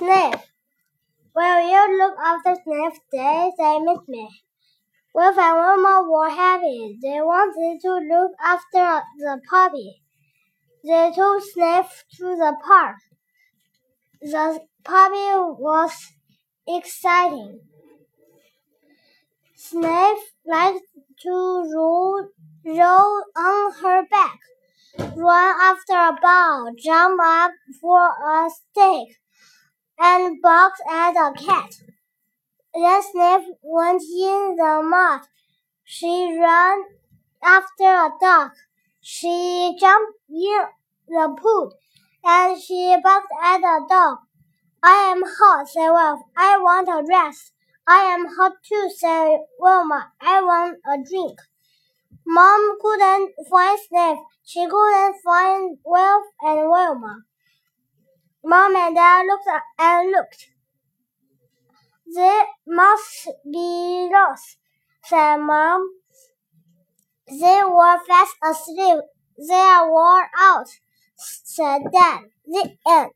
Sniff. Will you look after Sniff today? said Miss May. Wilf and Wilma were happy. They wanted to look after the puppy. They took Sniff to the park. The puppy was exciting. Sniff liked to roll, roll on her back, run after a ball, jump up for a stick, and bark at a cat. Then Sniff went in the mud. She ran after a duck. She jumped in the pool, and she barked at a dog. I am hot, said Wilf. I want a rest. I am hot too, said Wilma. I want a drink. Mom couldn't find Sniff. She couldn't find Wilf and Wilma. Mom and Dad looked and looked. They must be lost, said Mom. They were fast asleep. They are worn out, said Dad. The end.